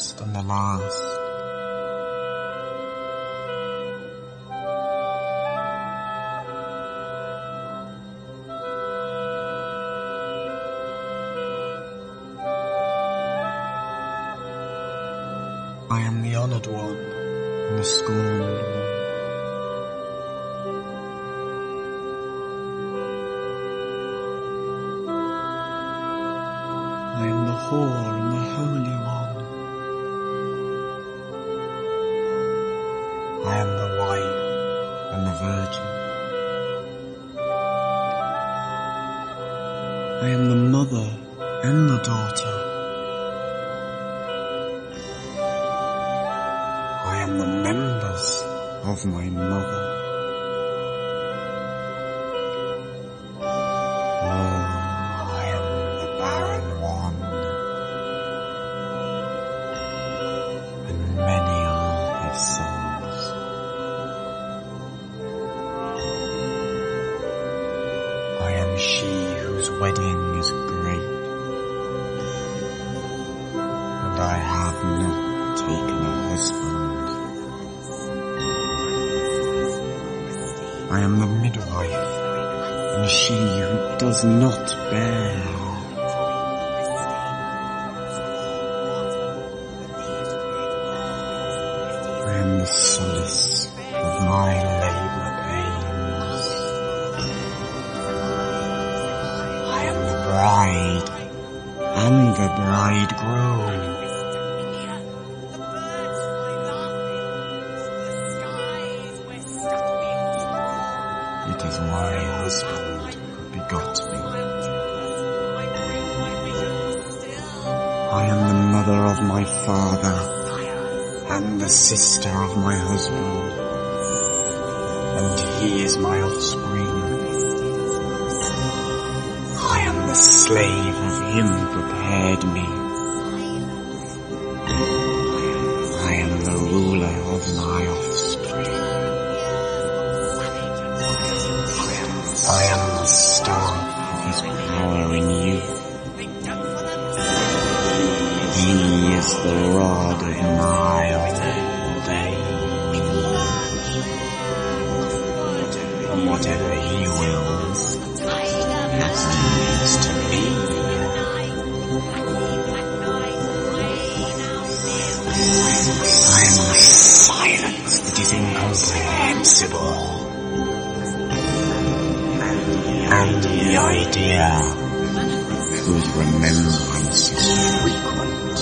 and the last. She whose wedding is great. And I have not taken a husband. I am the midwife, and she who does not bear. Father and the sister of my husband, and he is my offspring. I am the slave of him prepared me. Idea whose remembrance is frequent.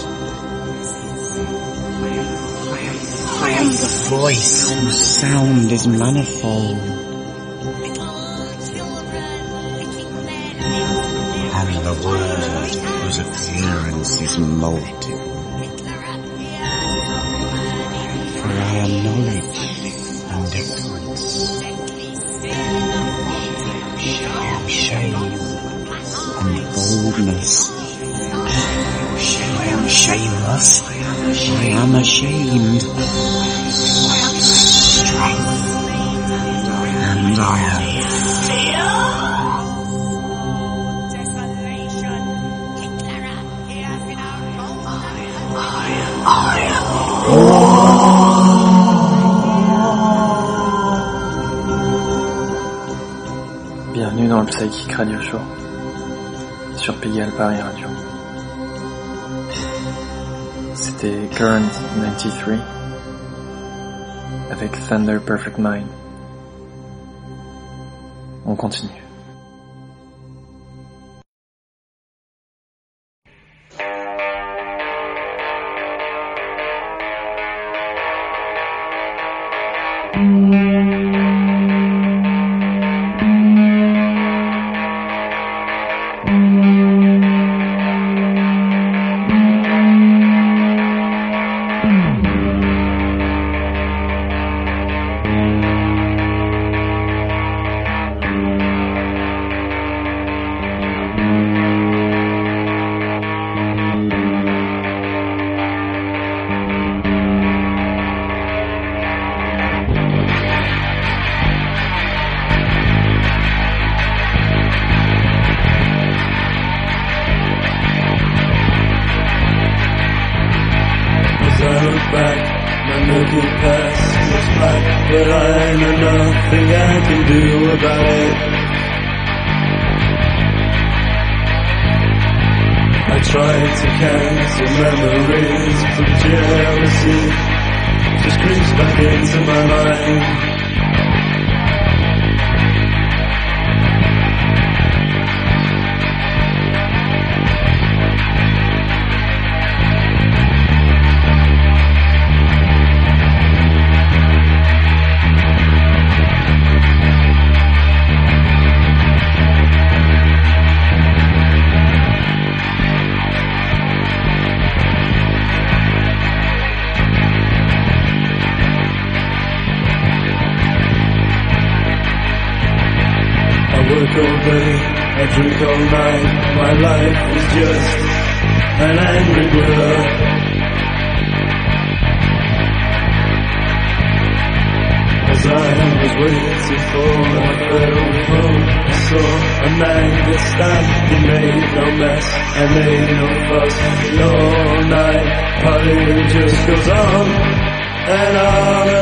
I am the voice whose sound is manifold. And the word whose appearance is multiple. For I am knowledge boldness. I am shameless. I am ashamed. And I am Bienvenue dans le Psychic Radio Show sur Pigalle Paris Radio. C'était Current 93 avec Thunder Perfect Mind. On continue. cancer memories from jealousy just creeps back into my mind. and they no fuss the all night. Party just goes on and on.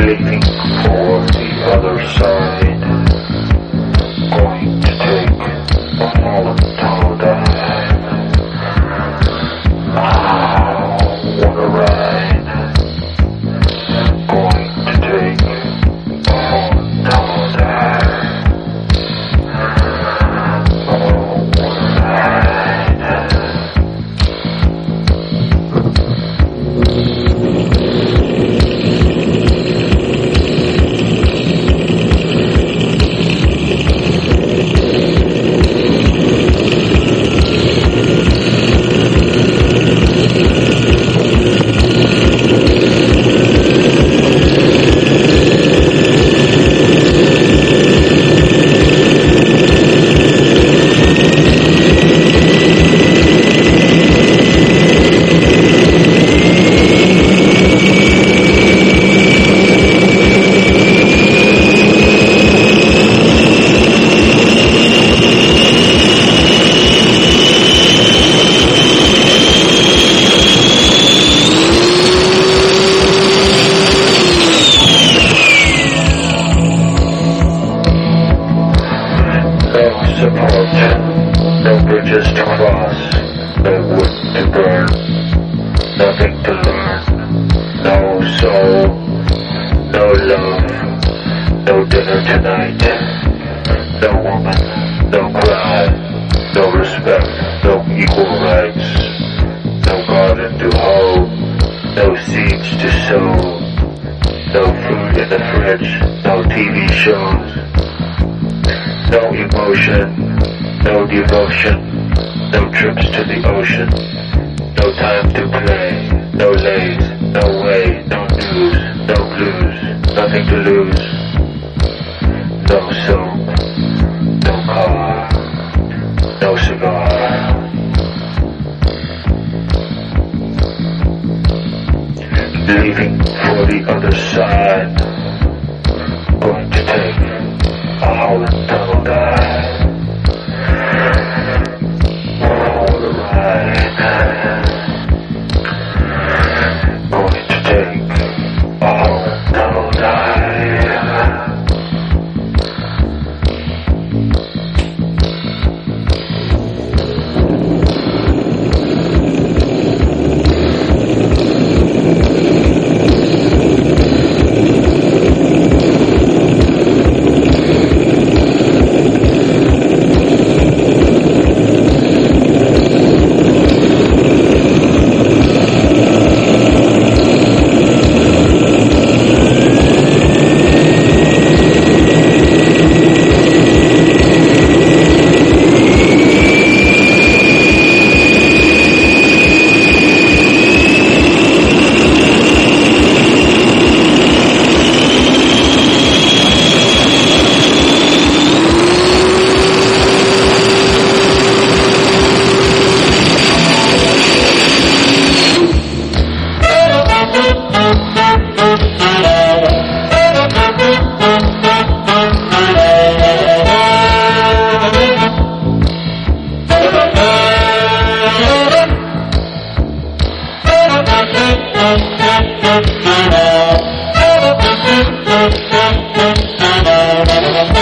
living for the other side. No trips to the ocean. No time to play. No lays. No way. No news. No blues. Nothing to lose. No soap. No car. No cigar. Leaving for the other side. Música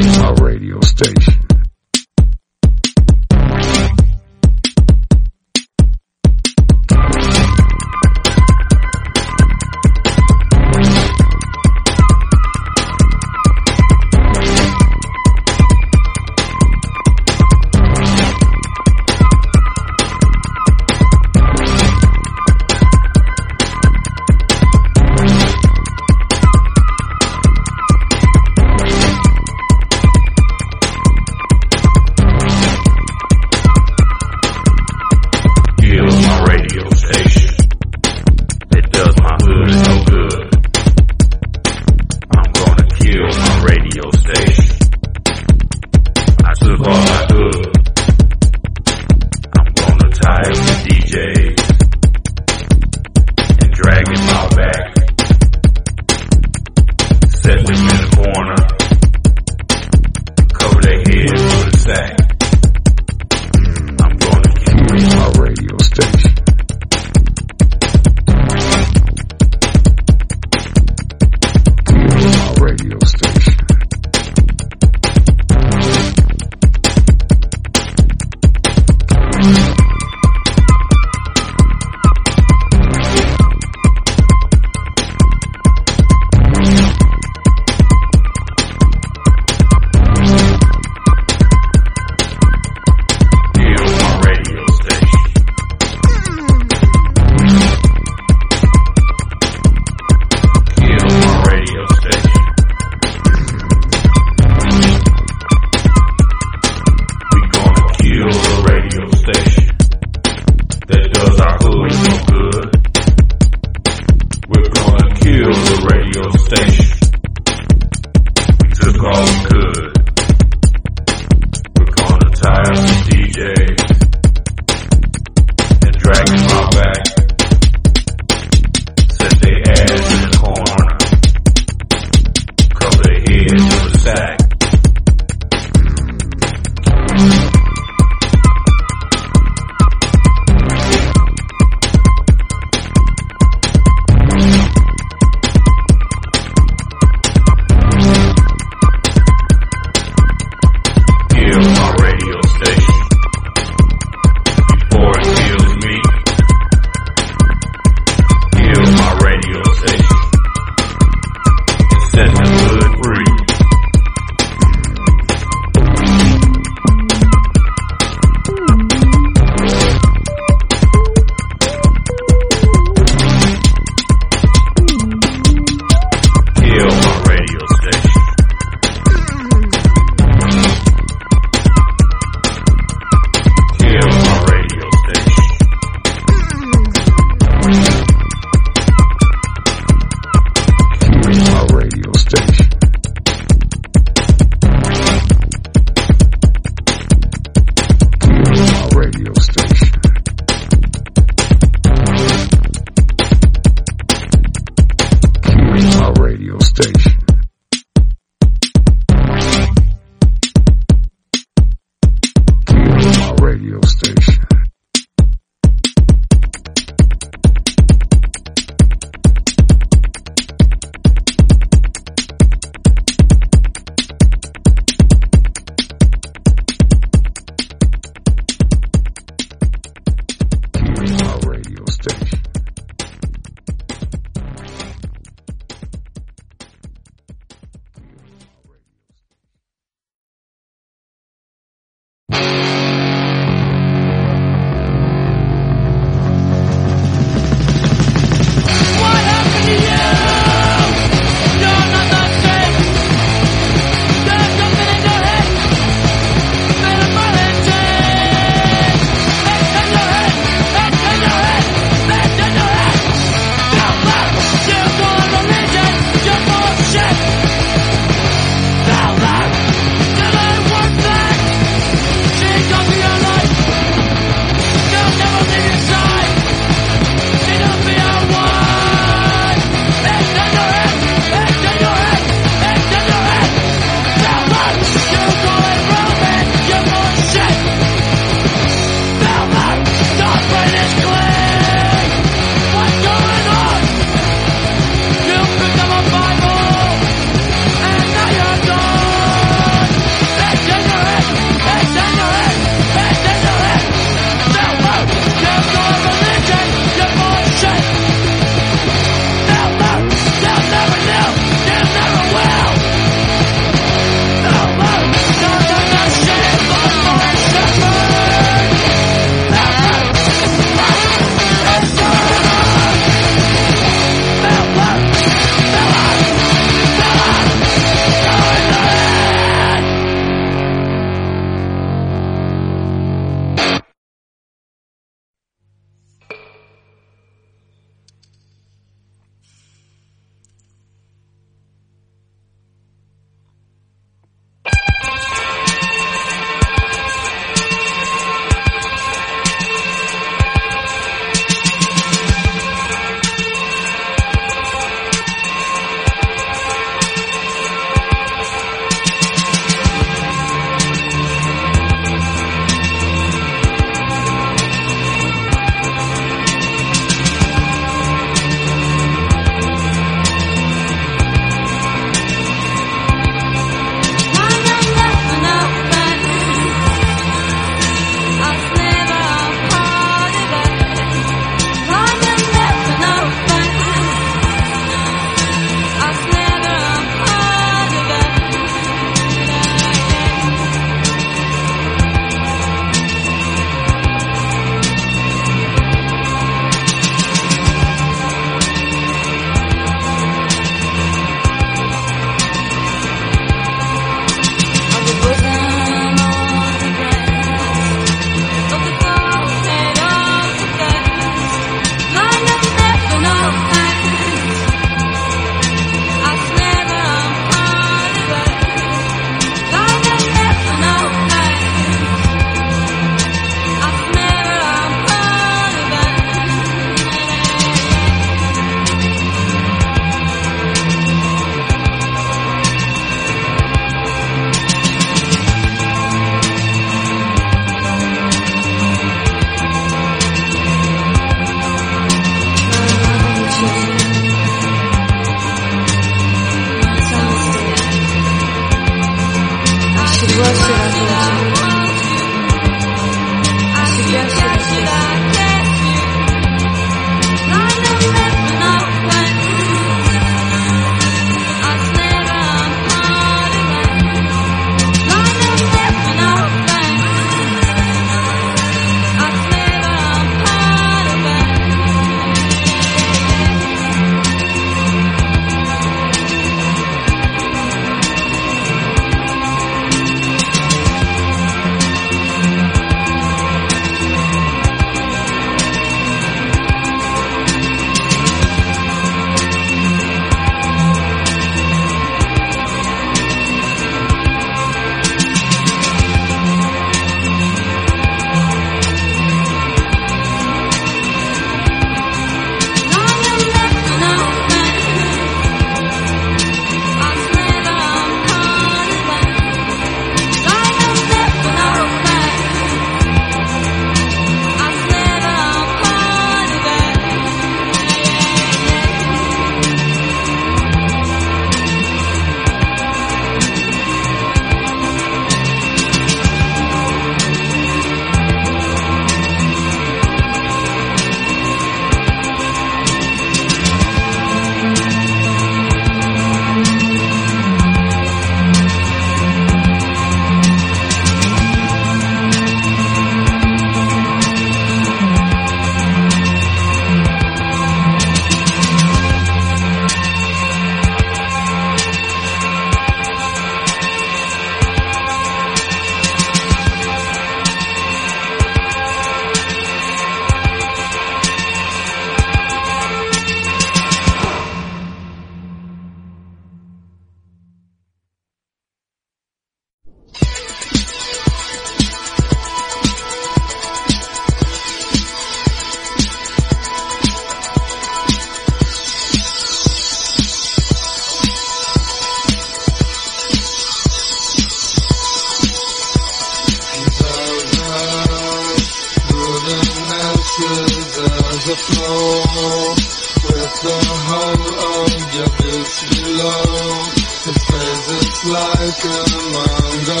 face is like a mango.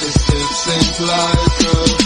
Lips sink like a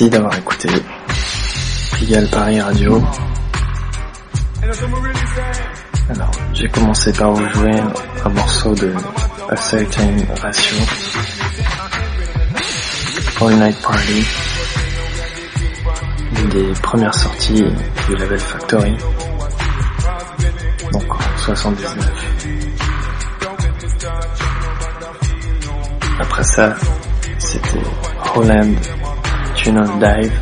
Merci d'avoir écouté. Pigalle Paris Radio. Alors, j'ai commencé par vous jouer un morceau de A Certain Ratio, All Night Party, une des premières sorties du label Factory, donc en 79. Après ça, c'était Holland Tunnel Dive,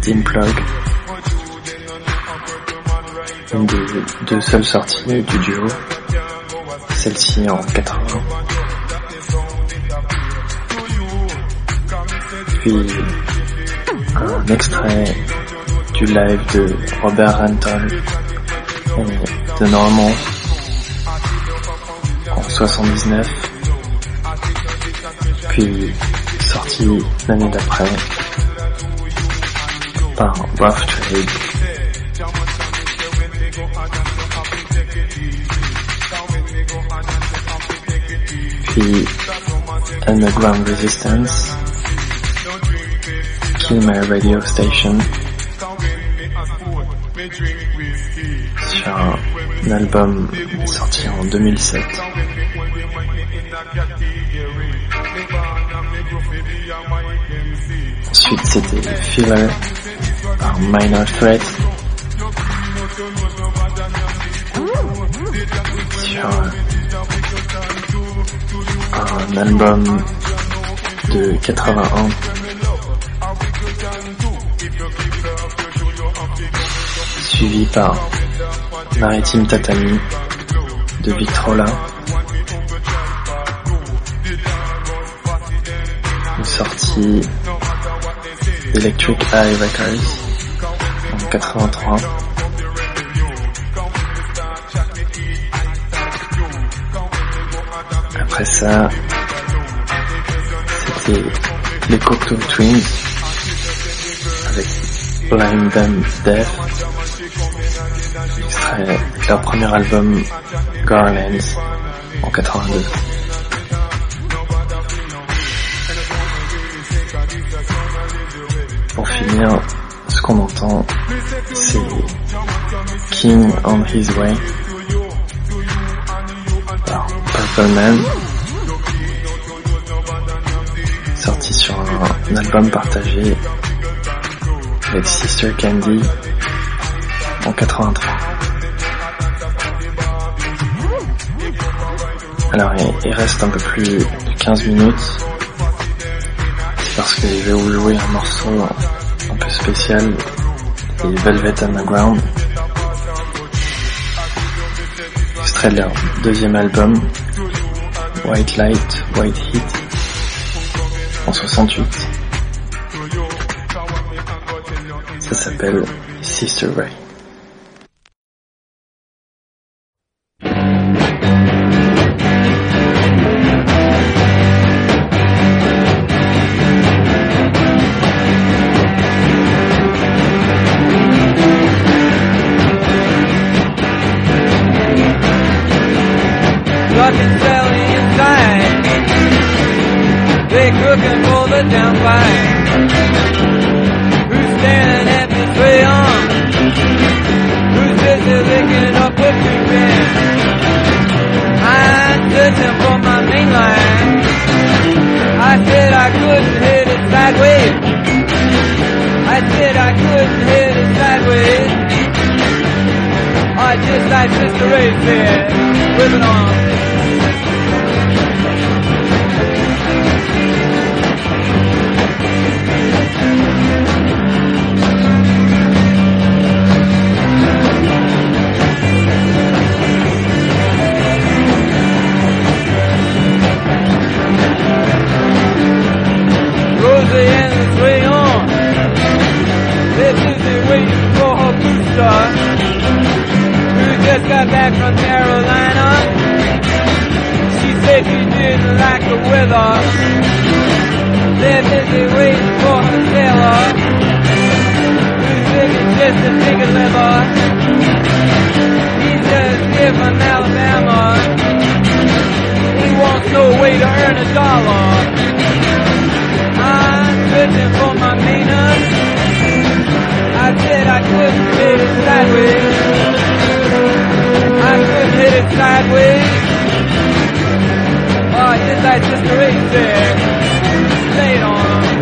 Dim Plug, une des deux seules sorties du duo, celle-ci en 80. Puis un extrait du live de Robert Renton et de Normand. En 79 puis sorti l'année d'après par Rough Trade. Puis Underground Resistance, Kill My Radio Station, sur un album sorti en 2007. Ensuite, c'était Filler par Minor Threat sur un album de 81 suivi par Maritime Tatami de Victrola. Une sortie Electric Eye Records en 83 après ça c'était les Cocteau Twins avec Blind and Death extrait de leur premier album Garlands en 82 pour finir ce qu'on entend c'est King on His Way par Purple Man sorti sur un, un album partagé avec Sister Candy en 83. Alors il, reste un peu plus de 15 minutes. Parce que je vais vous jouer un morceau un peu spécial. Des Velvet Underground. Extrait de leur deuxième album. White Light, White Heat. En 68 ça s'appelle Sister Ray Cooking for the down fight. Who's standing at the tray on? Who's busy licking up a few pins? I'm searching for my main line. I said I couldn't hit it sideways. I said I couldn't hit it sideways. Or just like Sister Ray said, living on. Rosie Bradshaw, who just got back from Carolina. She said she didn't like the weather. They're busy waiting for her sailor, who's thinking just a big liver. He's just here from Alabama. He wants no way to earn a dollar. I'm searching for my maintenance. I said I couldn't hit it sideways. I couldn't hit it sideways. Oh, just like Sister Ray said, lay it on them.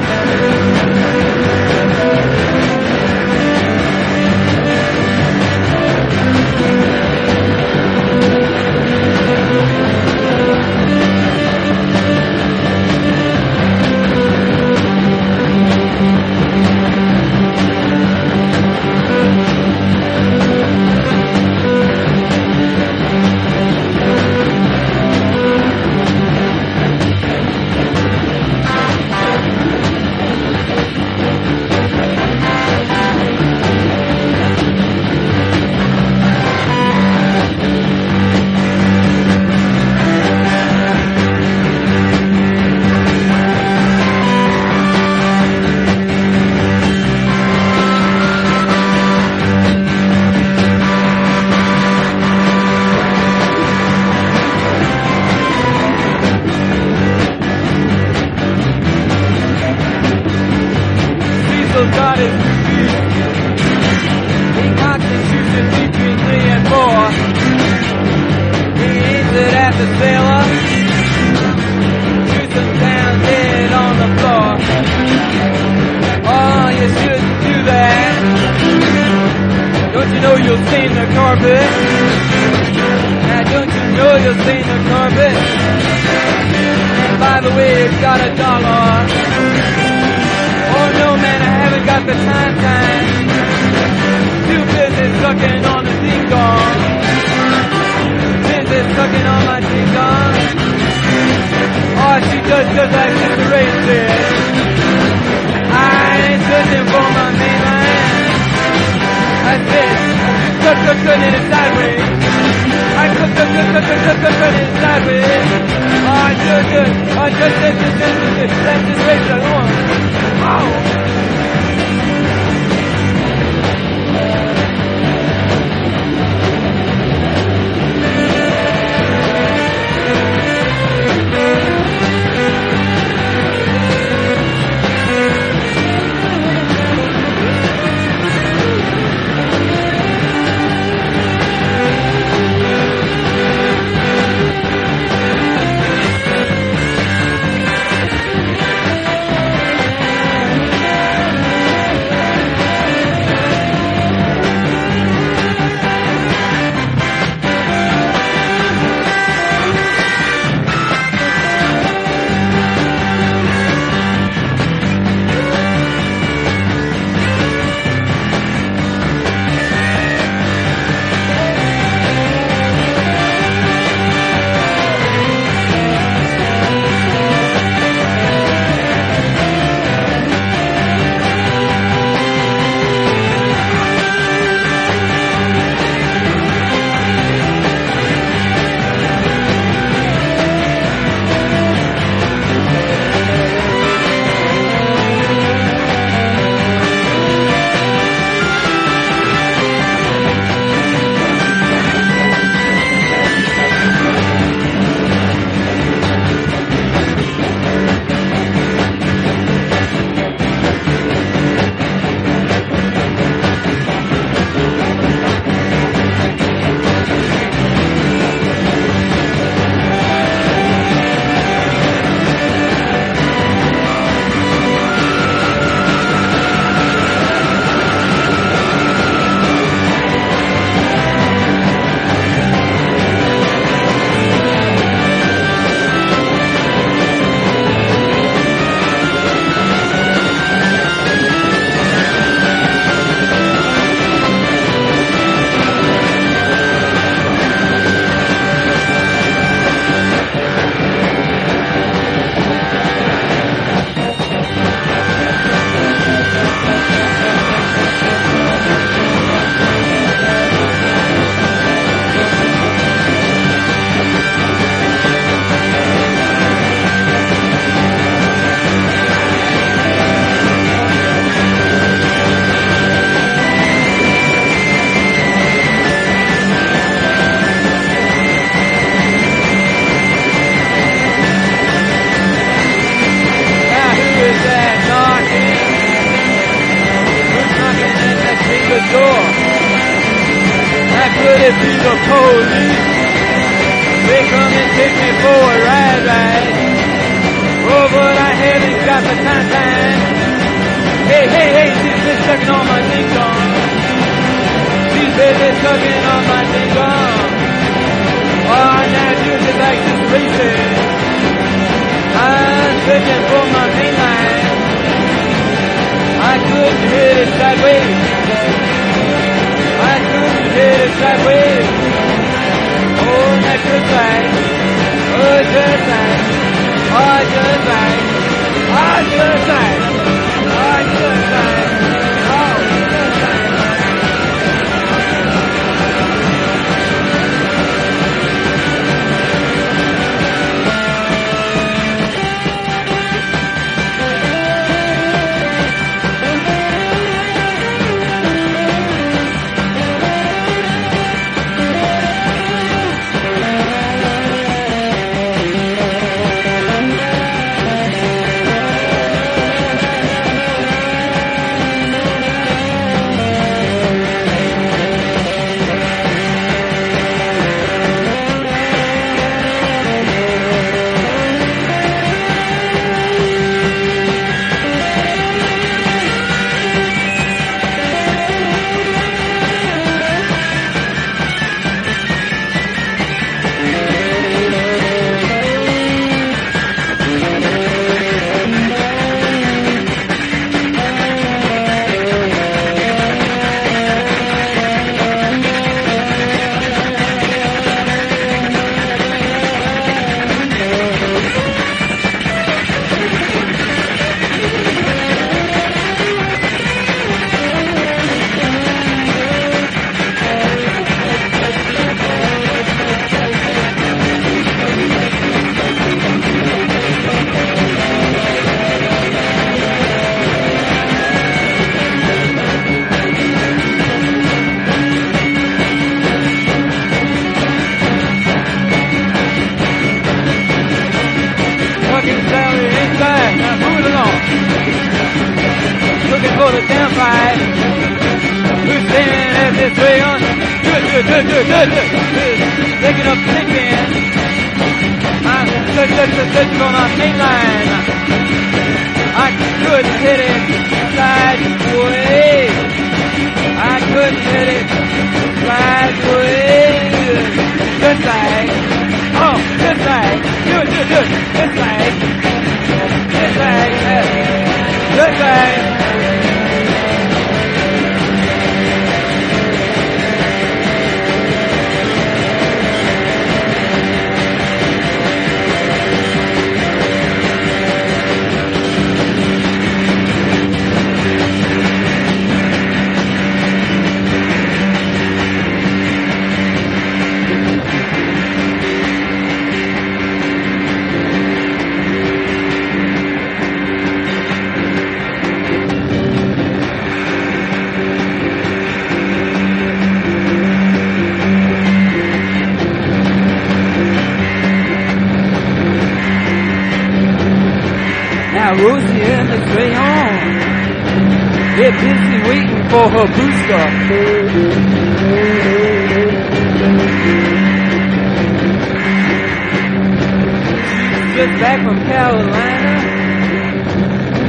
Back from Carolina.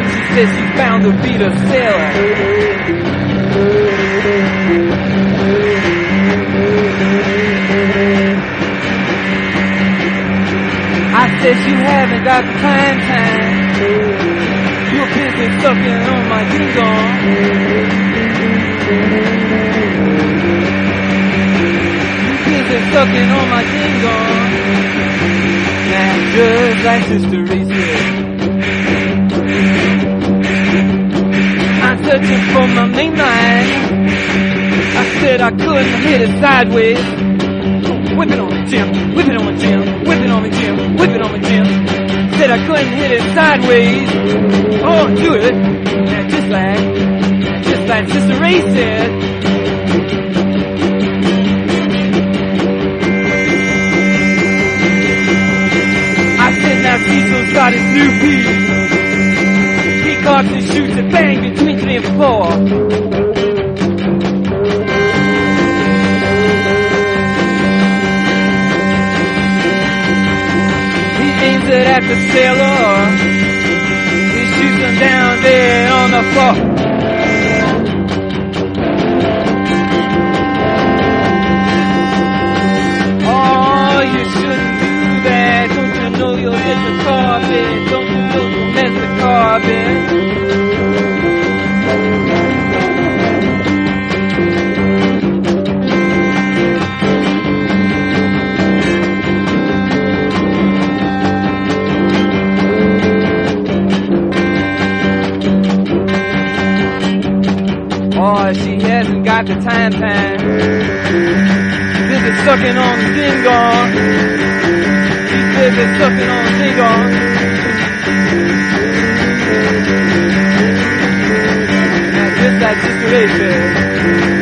She says she found a Peter sailor. I said you haven't got the time time. You're busy sucking on my ding dong. You busy sucking on my ding dong. Now just like Sister Reese. I'm searching for my main line. I said I couldn't hit it sideways. Whip it on the Jim. Whip it on the Jim. Whip it on the Jim. Whip it on me, Jim. Said I couldn't hit it sideways. Oh, do it. Now, just like, just like Sister Ray said. got his new beat. He cocks shoots and bang between three and four. He aims it at the sailor. He shoots him down there on the floor. after time time. This is sucking on dingong. This is sucking on dingong. Now just that situation.